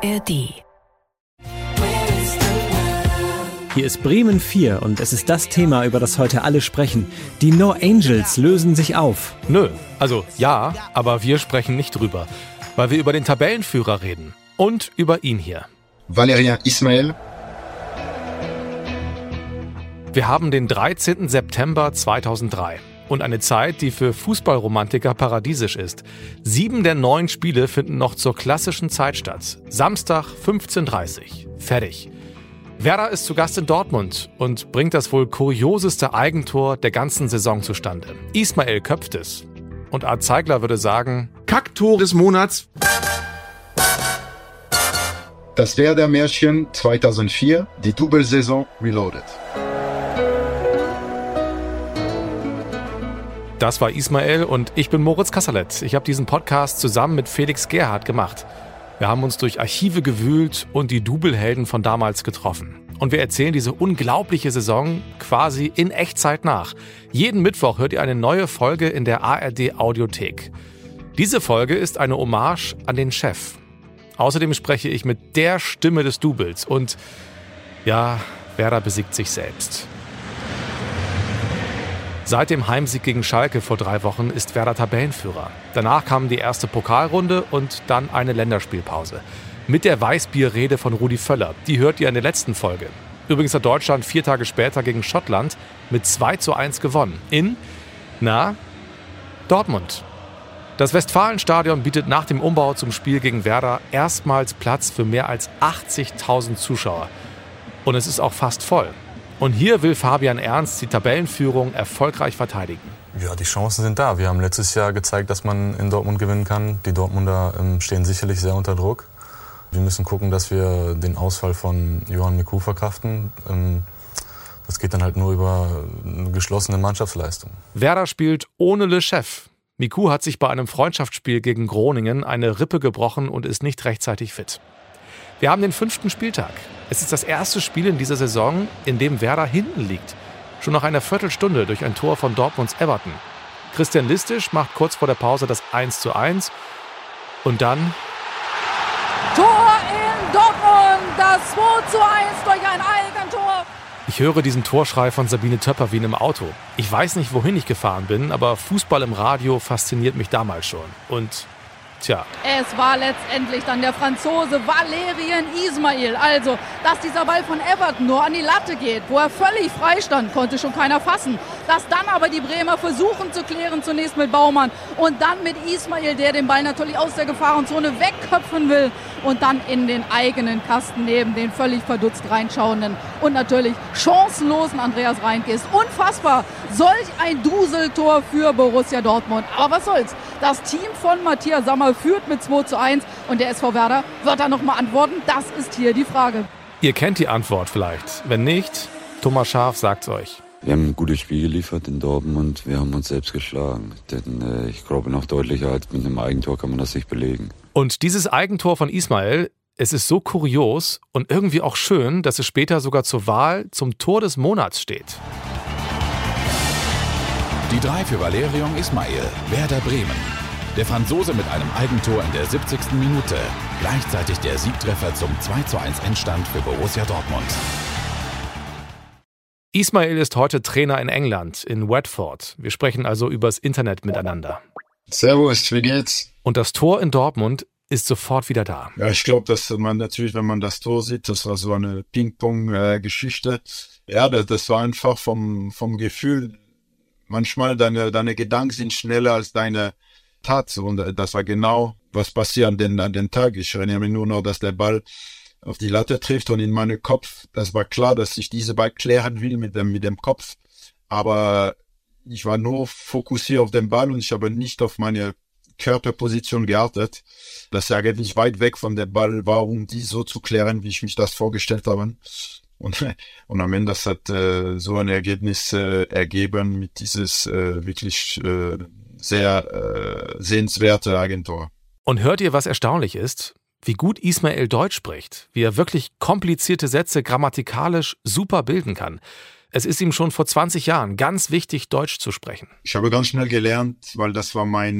ARD. Hier ist Bremen 4 und es ist das Thema, über das heute alle sprechen. Die No Angels lösen sich auf. Nö, also ja, aber wir sprechen nicht drüber, weil wir über den Tabellenführer reden und über ihn hier. Valérien Ismaël. Wir haben den 13. September 2003 und eine Zeit, die für Fußballromantiker paradiesisch ist. Sieben der neun Spiele finden noch zur klassischen Zeit statt. Samstag 15.30 Uhr. Fertig. Werder ist zu Gast in Dortmund und bringt das wohl kurioseste Eigentor der ganzen Saison zustande. Ismail köpft es. Und Art Zeigler würde sagen, Kacktor des Monats. Das Werder-Märchen 2004, die Double-Saison Reloaded. Das war Ismail und ich bin Moritz Kasserlet. Ich habe diesen Podcast zusammen mit Felix Gerhardt gemacht. Wir haben uns durch Archive gewühlt und die Double-Helden von damals getroffen. Und wir erzählen diese unglaubliche Saison quasi in Echtzeit nach. Jeden Mittwoch hört ihr eine neue Folge in der ARD Audiothek. Diese Folge ist eine Hommage an den Chef. Außerdem spreche ich mit der Stimme des Doubles und ja, Werder besiegt sich selbst. Seit dem Heimsieg gegen Schalke vor drei Wochen ist Werder Tabellenführer. Danach kam die erste Pokalrunde und dann eine Länderspielpause. Mit der Weißbierrede von Rudi Völler. Die hört ihr in der letzten Folge. Übrigens hat Deutschland vier Tage später gegen Schottland mit 2 zu 1 gewonnen. In, na, Dortmund. Das Westfalenstadion bietet nach dem Umbau zum Spiel gegen Werder erstmals Platz für mehr als 80.000 Zuschauer. Und es ist auch fast voll. Und hier will Fabian Ernst die Tabellenführung erfolgreich verteidigen. Ja, die Chancen sind da. Wir haben letztes Jahr gezeigt, dass man in Dortmund gewinnen kann. Die Dortmunder ähm, stehen sicherlich sehr unter Druck. Wir müssen gucken, dass wir den Ausfall von Johann Miku verkraften. Ähm, das geht dann halt nur über eine geschlossene Mannschaftsleistung. Werder spielt ohne Le Chef. Miku hat sich bei einem Freundschaftsspiel gegen Groningen eine Rippe gebrochen und ist nicht rechtzeitig fit. Wir haben den fünften Spieltag. Es ist das erste Spiel in dieser Saison, in dem Werder hinten liegt. Schon nach einer Viertelstunde durch ein Tor von Dortmunds Everton. Christian Listisch macht kurz vor der Pause das 1 zu 1. Und dann. Tor in Dortmund! Das 2 zu 1 durch ein Eigentor! Ich höre diesen Torschrei von Sabine Töpper wie in einem Auto. Ich weiß nicht, wohin ich gefahren bin, aber Fußball im Radio fasziniert mich damals schon. Und Tja. Es war letztendlich dann der Franzose Valerien Ismail. Also, dass dieser Ball von Everton nur an die Latte geht, wo er völlig frei stand, konnte schon keiner fassen. Dass dann aber die Bremer versuchen zu klären, zunächst mit Baumann und dann mit Ismail, der den Ball natürlich aus der Gefahrenzone wegköpfen will und dann in den eigenen Kasten neben den völlig verdutzt reinschauenden und natürlich chancenlosen Andreas Reinke ist. Unfassbar. Solch ein Duseltor für Borussia Dortmund. Aber was soll's? Das Team von Matthias Sammer führt mit 2 zu 1 und der SV Werder wird da nochmal antworten. Das ist hier die Frage. Ihr kennt die Antwort vielleicht. Wenn nicht, Thomas Scharf sagt's euch. Wir haben ein gutes Spiel geliefert in Dortmund. Wir haben uns selbst geschlagen. Denn äh, ich glaube, noch deutlicher als mit einem Eigentor kann man das nicht belegen. Und dieses Eigentor von Ismail, es ist so kurios und irgendwie auch schön, dass es später sogar zur Wahl zum Tor des Monats steht. Die drei für Valerion Ismail, Werder Bremen. Der Franzose mit einem Eigentor in der 70. Minute. Gleichzeitig der Siegtreffer zum 2:1 Endstand für Borussia Dortmund. Ismail ist heute Trainer in England, in Watford. Wir sprechen also übers Internet miteinander. Servus, wie geht's? Und das Tor in Dortmund ist sofort wieder da. Ja, ich glaube, dass man natürlich, wenn man das Tor sieht, das war so eine Ping-Pong-Geschichte. Ja, das, das war einfach vom, vom Gefühl, manchmal deine, deine Gedanken sind schneller als deine Tat. Und das war genau, was passiert an den, an den Tag. Ich erinnere mich nur noch, dass der Ball auf die Latte trifft und in meinem Kopf, das war klar, dass ich diese Ball klären will mit dem, mit dem Kopf. Aber ich war nur fokussiert auf den Ball und ich habe nicht auf meine Körperposition geachtet, dass er eigentlich weit weg von der Ball war, um die so zu klären, wie ich mich das vorgestellt habe. Und, und am Ende das hat äh, so ein Ergebnis äh, ergeben mit dieses äh, wirklich äh, sehr äh, sehenswerte Agentur. Und hört ihr, was erstaunlich ist? Wie gut Ismail Deutsch spricht, wie er wirklich komplizierte Sätze grammatikalisch super bilden kann. Es ist ihm schon vor 20 Jahren ganz wichtig, Deutsch zu sprechen. Ich habe ganz schnell gelernt, weil das war mein,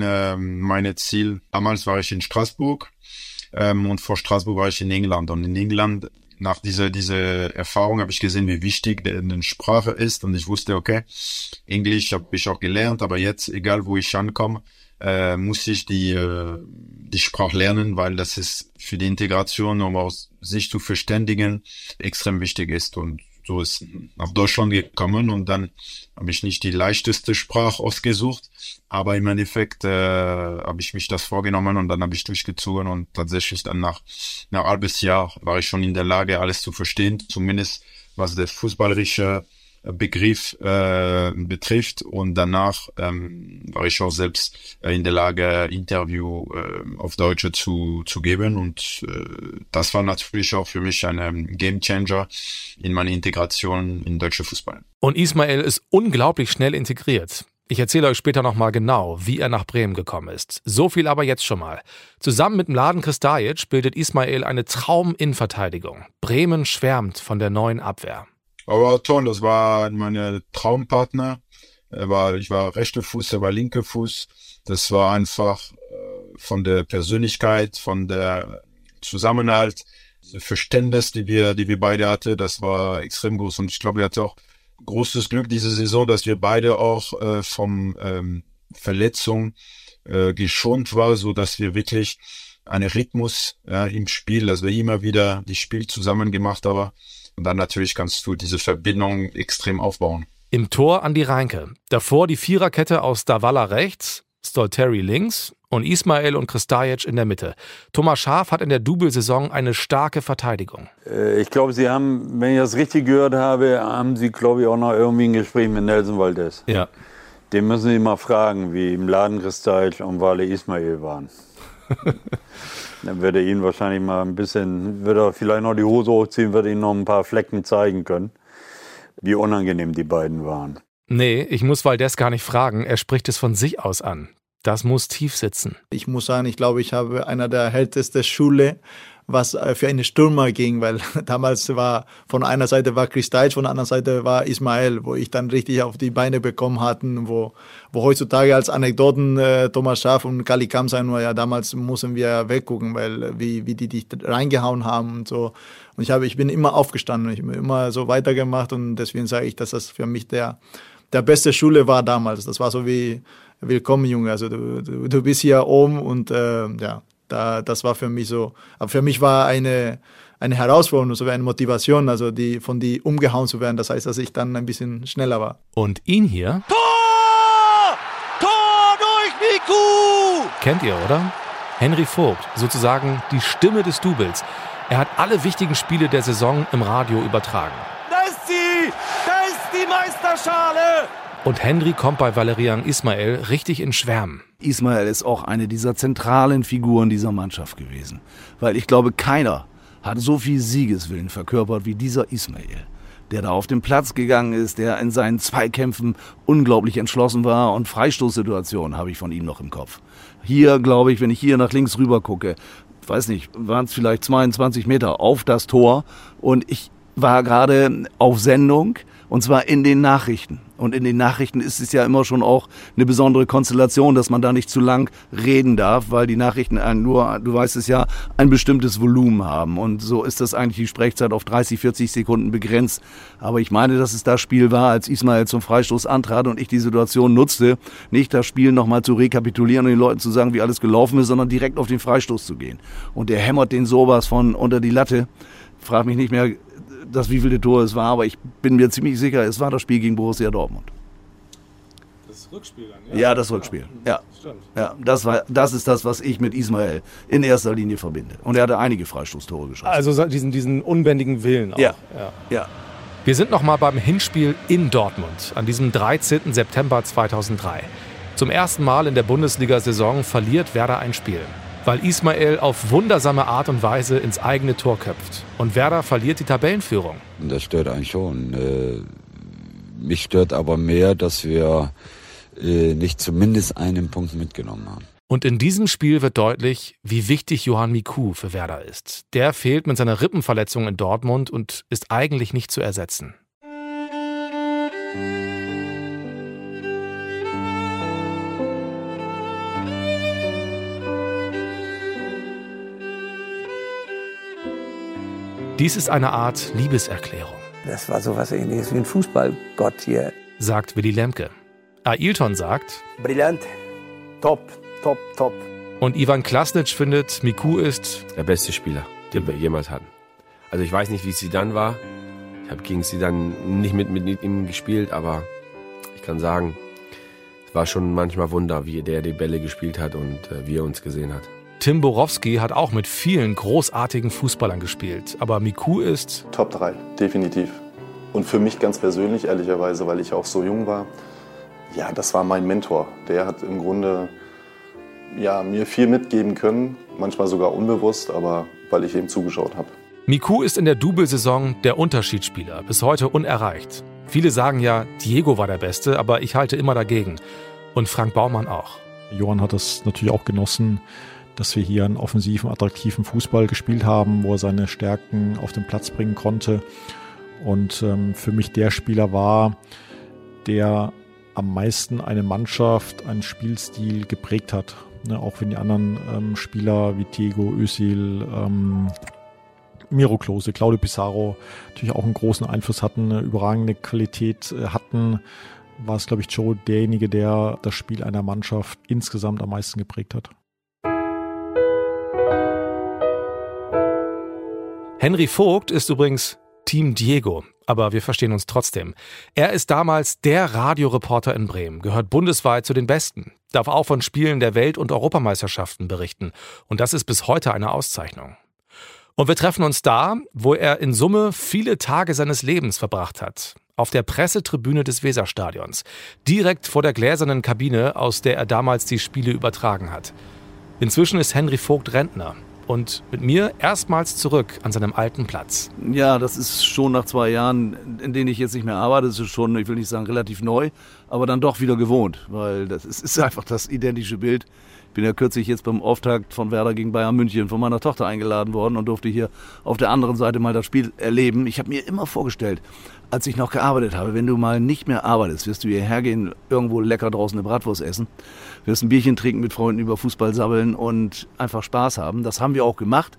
meine Ziel. Damals war ich in Straßburg Ähm, und vor Straßburg war ich in England. Und in England, nach dieser, dieser Erfahrung, habe ich gesehen, wie wichtig die Sprache ist. Und ich wusste, okay, Englisch habe ich auch gelernt, aber jetzt, egal wo ich ankomme, äh, muss ich die, äh, die Sprache lernen, weil das ist für die Integration, um aus sich zu verständigen, extrem wichtig ist. Und so ist nach Deutschland gekommen und dann habe ich nicht die leichteste Sprache ausgesucht, aber im Endeffekt äh, habe ich mich das vorgenommen und dann habe ich durchgezogen und tatsächlich dann nach nach halbes Jahr war ich schon in der Lage, alles zu verstehen, zumindest was das fußballerische Begriff äh, betrifft. Und danach ähm, war ich auch selbst äh, in der Lage, Interview äh, auf Deutsche zu, zu geben. Und äh, das war natürlich auch für mich ein Game Changer in meiner Integration in deutsche Fußball. Und Ismail ist unglaublich schnell integriert. Ich erzähle euch später nochmal genau, wie er nach Bremen gekommen ist. So viel aber jetzt schon mal. Zusammen mit Mladen Kristajic bildet Ismail eine Traum-Innenverteidigung. Bremen schwärmt von der neuen Abwehr. Aber Ton, das war meine Traumpartner. Er war, ich war rechter Fuß, er war linker Fuß. Das war einfach äh, von der Persönlichkeit, von der Zusammenhalt, Verständnis, die wir, die wir beide hatten, das war extrem groß. Und ich glaube, er hatte auch großes Glück diese Saison, dass wir beide auch äh, vom ähm, Verletzung äh, geschont war, so dass wir wirklich einen Rhythmus ja, im Spiel, dass wir immer wieder die Spiel zusammen gemacht haben und dann natürlich kannst du diese Verbindung extrem aufbauen. Im Tor an die Reinke. Davor die Viererkette aus Davala rechts, Stolteri links und Ismail und Kristajic in der Mitte. Thomas Schaaf hat in der Double-Saison eine starke Verteidigung. Äh, ich glaube, Sie haben, wenn ich das richtig gehört habe, haben Sie, glaube ich, auch noch irgendwie ein Gespräch mit Nelson Valdez. Ja. Den müssen Sie mal fragen, wie im Laden Kristajic und Wale Ismail waren. Dann würde er Ihnen wahrscheinlich mal ein bisschen, würde er vielleicht noch die Hose hochziehen, würde Ihnen noch ein paar Flecken zeigen können, wie unangenehm die beiden waren. Nee, ich muss Valdez gar nicht fragen. Er spricht es von sich aus an. Das muss tief sitzen. Ich muss sagen, ich glaube, ich habe einer der ältesten Schule was äh, für eine Stürmer ging, weil damals war von einer Seite war Deitch, von der anderen Seite war Ismael, wo ich dann richtig auf die Beine bekommen hatten, wo, wo heutzutage als Anekdoten äh, Thomas Schaaf und Kali Kam sein nur, ja, damals mussten wir weggucken, weil äh, wie, wie die dich reingehauen haben und so. Und ich habe, ich bin immer aufgestanden, ich bin immer so weitergemacht und deswegen sage ich, dass das für mich der, der beste Schule war damals. Das war so wie, willkommen Junge, also du, du, du bist hier oben und äh, ja, da, das war für mich so, aber für mich war eine, eine Herausforderung, so eine Motivation, also die, von die umgehauen zu werden. Das heißt, dass ich dann ein bisschen schneller war. Und ihn hier? Tor! Tor durch Miku! Kennt ihr, oder? Henry Vogt, sozusagen die Stimme des Doubles. Er hat alle wichtigen Spiele der Saison im Radio übertragen. Da ist sie! Da ist die Meisterschale! Und Henry kommt bei Valerian Ismail richtig in Schwärmen. Ismail ist auch eine dieser zentralen Figuren dieser Mannschaft gewesen. Weil ich glaube, keiner hat so viel Siegeswillen verkörpert wie dieser Ismail. Der da auf den Platz gegangen ist, der in seinen Zweikämpfen unglaublich entschlossen war und Freistoßsituationen habe ich von ihm noch im Kopf. Hier, glaube ich, wenn ich hier nach links rüber gucke, weiß nicht, waren es vielleicht 22 Meter auf das Tor und ich war gerade auf Sendung und zwar in den Nachrichten. Und in den Nachrichten ist es ja immer schon auch eine besondere Konstellation, dass man da nicht zu lang reden darf, weil die Nachrichten nur, du weißt es ja, ein bestimmtes Volumen haben. Und so ist das eigentlich die Sprechzeit auf 30, 40 Sekunden begrenzt. Aber ich meine, dass es das Spiel war, als Ismail zum Freistoß antrat und ich die Situation nutzte, nicht das Spiel nochmal zu rekapitulieren und den Leuten zu sagen, wie alles gelaufen ist, sondern direkt auf den Freistoß zu gehen. Und der hämmert den sowas von unter die Latte. Frag mich nicht mehr, das wievielte Tor es war, aber ich bin mir ziemlich sicher, es war das Spiel gegen Borussia Dortmund. Das Rückspiel dann, ja? Ja, das Rückspiel. Ja. Ja, das, war, das ist das, was ich mit Ismael in erster Linie verbinde. Und er hatte einige Freistoßtore geschossen. Also diesen, diesen unbändigen Willen auch. Ja. ja. ja. Wir sind noch mal beim Hinspiel in Dortmund an diesem 13. September 2003. Zum ersten Mal in der Bundesliga-Saison verliert Werder ein Spiel weil Ismail auf wundersame Art und Weise ins eigene Tor köpft. Und Werder verliert die Tabellenführung. Das stört einen schon. Äh, mich stört aber mehr, dass wir äh, nicht zumindest einen Punkt mitgenommen haben. Und in diesem Spiel wird deutlich, wie wichtig Johann Miku für Werder ist. Der fehlt mit seiner Rippenverletzung in Dortmund und ist eigentlich nicht zu ersetzen. Dies ist eine Art Liebeserklärung. Das war so was ähnliches wie ein Fußballgott hier. Sagt Willy Lemke. Ailton sagt. Brillant. Top, top, top. Und Ivan Klasnic findet, Miku ist. Der beste Spieler, den wir jemals hatten. Also ich weiß nicht, wie sie dann war. Ich habe gegen sie dann nicht mit, mit ihm gespielt, aber ich kann sagen, es war schon manchmal Wunder, wie der die Bälle gespielt hat und äh, wie er uns gesehen hat. Tim Borowski hat auch mit vielen großartigen Fußballern gespielt, aber Miku ist Top 3, definitiv. Und für mich ganz persönlich, ehrlicherweise, weil ich auch so jung war, ja, das war mein Mentor. Der hat im Grunde ja, mir viel mitgeben können, manchmal sogar unbewusst, aber weil ich eben zugeschaut habe. Miku ist in der Double-Saison der Unterschiedsspieler, bis heute unerreicht. Viele sagen ja, Diego war der Beste, aber ich halte immer dagegen. Und Frank Baumann auch. Johann hat es natürlich auch genossen, dass wir hier einen offensiven, attraktiven Fußball gespielt haben, wo er seine Stärken auf den Platz bringen konnte. Und ähm, für mich der Spieler war, der am meisten eine Mannschaft, einen Spielstil geprägt hat. Ne, auch wenn die anderen ähm, Spieler wie Diego, Özil, ähm, Miro Klose, Claudio Pizarro natürlich auch einen großen Einfluss hatten, eine überragende Qualität äh, hatten, war es, glaube ich, Joe derjenige, der das Spiel einer Mannschaft insgesamt am meisten geprägt hat. Henry Vogt ist übrigens Team Diego, aber wir verstehen uns trotzdem. Er ist damals der Radioreporter in Bremen, gehört bundesweit zu den Besten, darf auch von Spielen der Welt- und Europameisterschaften berichten. Und das ist bis heute eine Auszeichnung. Und wir treffen uns da, wo er in Summe viele Tage seines Lebens verbracht hat. Auf der Pressetribüne des Weserstadions. Direkt vor der gläsernen Kabine, aus der er damals die Spiele übertragen hat. Inzwischen ist Henry Vogt Rentner und mit mir erstmals zurück an seinem alten Platz. Ja, das ist schon nach zwei Jahren, in denen ich jetzt nicht mehr arbeite, ist schon, ich will nicht sagen relativ neu, aber dann doch wieder gewohnt, weil das ist, ist einfach das identische Bild bin ja kürzlich jetzt beim Auftakt von Werder gegen Bayern München von meiner Tochter eingeladen worden und durfte hier auf der anderen Seite mal das Spiel erleben. Ich habe mir immer vorgestellt, als ich noch gearbeitet habe, wenn du mal nicht mehr arbeitest, wirst du hierher gehen, irgendwo lecker draußen eine Bratwurst essen, wirst ein Bierchen trinken mit Freunden über Fußball sabbeln und einfach Spaß haben. Das haben wir auch gemacht.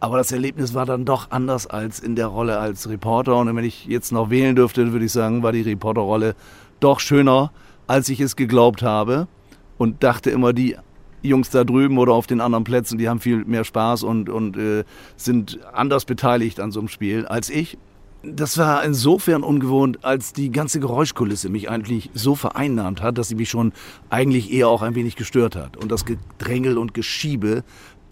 Aber das Erlebnis war dann doch anders als in der Rolle als Reporter. Und wenn ich jetzt noch wählen dürfte, würde ich sagen, war die Reporterrolle doch schöner, als ich es geglaubt habe. Und dachte immer, die Jungs da drüben oder auf den anderen Plätzen, die haben viel mehr Spaß und, und äh, sind anders beteiligt an so einem Spiel als ich. Das war insofern ungewohnt, als die ganze Geräuschkulisse mich eigentlich so vereinnahmt hat, dass sie mich schon eigentlich eher auch ein wenig gestört hat. Und das Gedrängel und Geschiebe,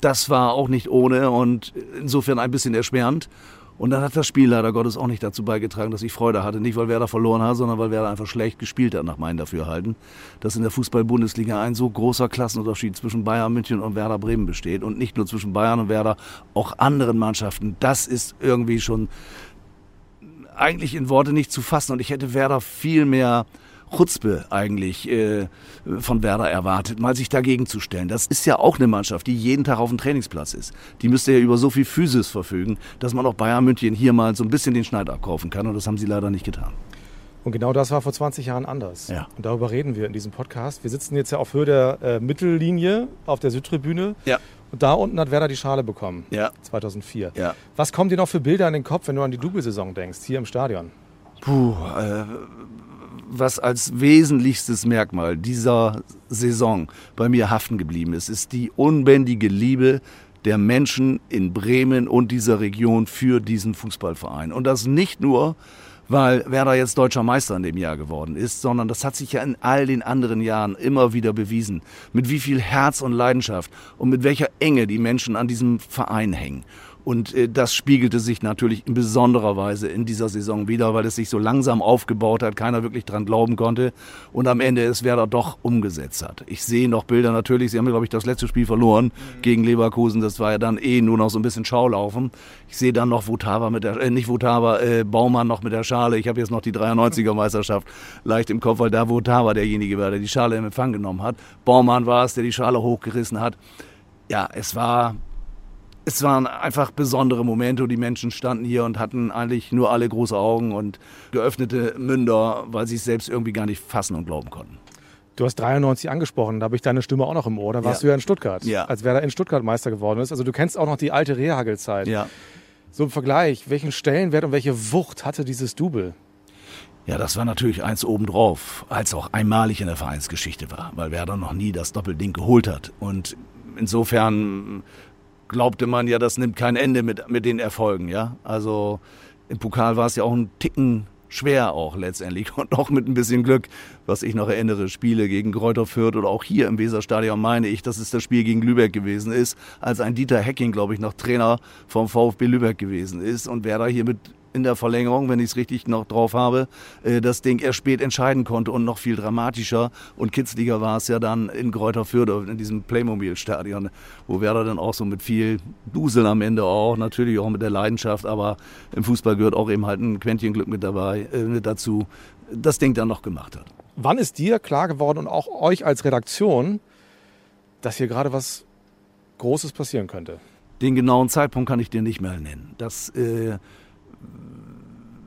das war auch nicht ohne und insofern ein bisschen erschwerend. Und dann hat das Spiel leider Gottes auch nicht dazu beigetragen, dass ich Freude hatte. Nicht, weil Werder verloren hat, sondern weil Werder einfach schlecht gespielt hat, nach meinem Dafürhalten. Dass in der Fußball-Bundesliga ein so großer Klassenunterschied zwischen Bayern München und Werder Bremen besteht. Und nicht nur zwischen Bayern und Werder, auch anderen Mannschaften. Das ist irgendwie schon eigentlich in Worte nicht zu fassen. Und ich hätte Werder viel mehr Chutzpe eigentlich äh, von Werder erwartet, mal sich dagegen zu stellen. Das ist ja auch eine Mannschaft, die jeden Tag auf dem Trainingsplatz ist. Die müsste ja über so viel Physis verfügen, dass man auch Bayern München hier mal so ein bisschen den Schneid abkaufen kann. Und das haben sie leider nicht getan. Und genau das war vor 20 Jahren anders. Ja. Und darüber reden wir in diesem Podcast. Wir sitzen jetzt ja auf Höhe der äh, Mittellinie auf der Südtribüne. Ja. Und da unten hat Werder die Schale bekommen. Ja. 2004. Ja. Was kommt dir noch für Bilder in den Kopf, wenn du an die Double-Saison denkst, hier im Stadion? Puh, äh, was als wesentlichstes Merkmal dieser Saison bei mir haften geblieben ist, ist die unbändige Liebe der Menschen in Bremen und dieser Region für diesen Fußballverein. Und das nicht nur, weil Werder jetzt deutscher Meister in dem Jahr geworden ist, sondern das hat sich ja in all den anderen Jahren immer wieder bewiesen, mit wie viel Herz und Leidenschaft und mit welcher Enge die Menschen an diesem Verein hängen. Und äh, das spiegelte sich natürlich in besonderer Weise in dieser Saison wieder, weil es sich so langsam aufgebaut hat, keiner wirklich dran glauben konnte und am Ende es Werder doch umgesetzt hat. Ich sehe noch Bilder natürlich, sie haben, glaube ich, das letzte Spiel verloren gegen Leverkusen, das war ja dann eh nur noch so ein bisschen Schaulaufen. Ich sehe dann noch Votava mit der, äh, nicht Votava, äh, Baumann noch mit der Schale. Ich habe jetzt noch die 93er Meisterschaft leicht im Kopf, weil da Votava derjenige war, der die Schale im Empfang genommen hat. Baumann war es, der die Schale hochgerissen hat. Ja, es war es waren einfach besondere Momente und die Menschen standen hier und hatten eigentlich nur alle große Augen und geöffnete Münder, weil sie es selbst irgendwie gar nicht fassen und glauben konnten. Du hast 93 angesprochen, da habe ich deine Stimme auch noch im Ohr. Da warst ja. du ja in Stuttgart, ja. als Werder in Stuttgart Meister geworden ist. Also du kennst auch noch die alte Rehagel-Zeit. Ja. So im Vergleich, welchen Stellenwert und welche Wucht hatte dieses Double? Ja, das war natürlich eins obendrauf, als auch einmalig in der Vereinsgeschichte war, weil Werder noch nie das Doppelding geholt hat. Und insofern glaubte man ja, das nimmt kein Ende mit, mit den Erfolgen, ja. Also im Pokal war es ja auch ein Ticken schwer auch letztendlich und auch mit ein bisschen Glück, was ich noch erinnere, Spiele gegen Kräuter Fürth oder auch hier im Weserstadion meine ich, dass es das Spiel gegen Lübeck gewesen ist, als ein Dieter Hecking, glaube ich, noch Trainer vom VfB Lübeck gewesen ist und wer da hier mit in der Verlängerung, wenn ich es richtig noch drauf habe, äh, das Ding erst spät entscheiden konnte und noch viel dramatischer und kitzliger war es ja dann in Kräuter Fürth, in diesem Playmobil-Stadion, wo Werder dann auch so mit viel Dusel am Ende auch, natürlich auch mit der Leidenschaft, aber im Fußball gehört auch eben halt ein Quäntchen Glück mit dabei, äh, mit dazu, das Ding dann noch gemacht hat. Wann ist dir klar geworden und auch euch als Redaktion, dass hier gerade was Großes passieren könnte? Den genauen Zeitpunkt kann ich dir nicht mehr nennen. Das äh,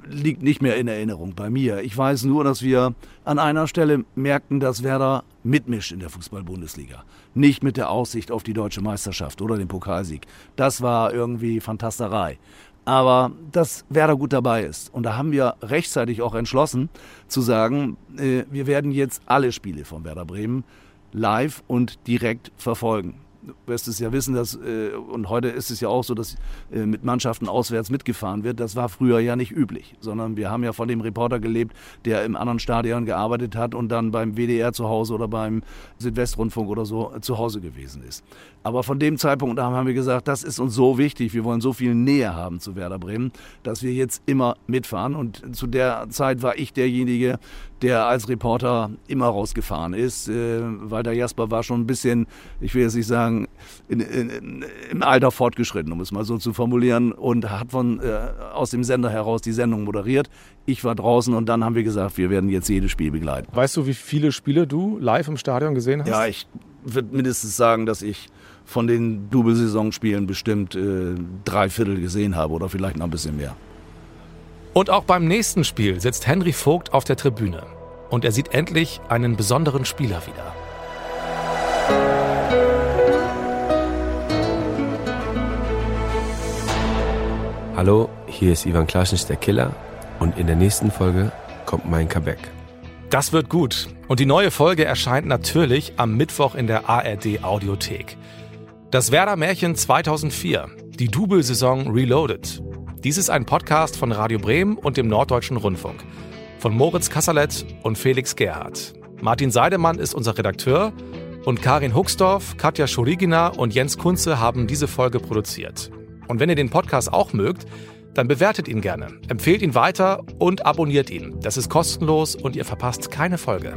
liegt nicht mehr in Erinnerung bei mir. Ich weiß nur, dass wir an einer Stelle merkten, dass Werder mitmischt in der Fußball-Bundesliga. Nicht mit der Aussicht auf die deutsche Meisterschaft oder den Pokalsieg. Das war irgendwie Fantasterei. Aber dass Werder gut dabei ist. Und da haben wir rechtzeitig auch entschlossen zu sagen, äh, wir werden jetzt alle Spiele von Werder Bremen live und direkt verfolgen wirst es ja wissen, dass, äh, und heute ist es ja auch so, dass äh, mit Mannschaften auswärts mitgefahren wird. Das war früher ja nicht üblich, sondern wir haben ja von dem Reporter gelebt, der im anderen Stadion gearbeitet hat und dann beim WDR zu Hause oder beim Südwestrundfunk oder so äh, zu Hause gewesen ist. Aber von dem Zeitpunkt an haben wir gesagt, das ist uns so wichtig, wir wollen so viel Nähe haben zu Werder Bremen, dass wir jetzt immer mitfahren. Und zu der Zeit war ich derjenige, der als Reporter immer rausgefahren ist, äh, weil der Jasper war schon ein bisschen, ich will jetzt nicht sagen, in, in, in, im Alter fortgeschritten, um es mal so zu formulieren, und hat von äh, aus dem Sender heraus die Sendung moderiert. Ich war draußen und dann haben wir gesagt, wir werden jetzt jedes Spiel begleiten. Weißt du, wie viele Spiele du live im Stadion gesehen hast? Ja, ich würde mindestens sagen, dass ich von den Double-Saisonspielen bestimmt äh, drei Viertel gesehen habe oder vielleicht noch ein bisschen mehr. Und auch beim nächsten Spiel sitzt Henry Vogt auf der Tribüne. Und er sieht endlich einen besonderen Spieler wieder. Hallo, hier ist Ivan Klaschnitz, der Killer. Und in der nächsten Folge kommt mein Comeback. Das wird gut. Und die neue Folge erscheint natürlich am Mittwoch in der ARD Audiothek. Das Werder Märchen 2004, die Double-Saison Reloaded. Dies ist ein Podcast von Radio Bremen und dem Norddeutschen Rundfunk. Von Moritz Kasserlet und Felix Gerhardt. Martin Seidemann ist unser Redakteur und Karin Huxdorf, Katja Schorigina und Jens Kunze haben diese Folge produziert. Und wenn ihr den Podcast auch mögt, dann bewertet ihn gerne, empfehlt ihn weiter und abonniert ihn. Das ist kostenlos und ihr verpasst keine Folge.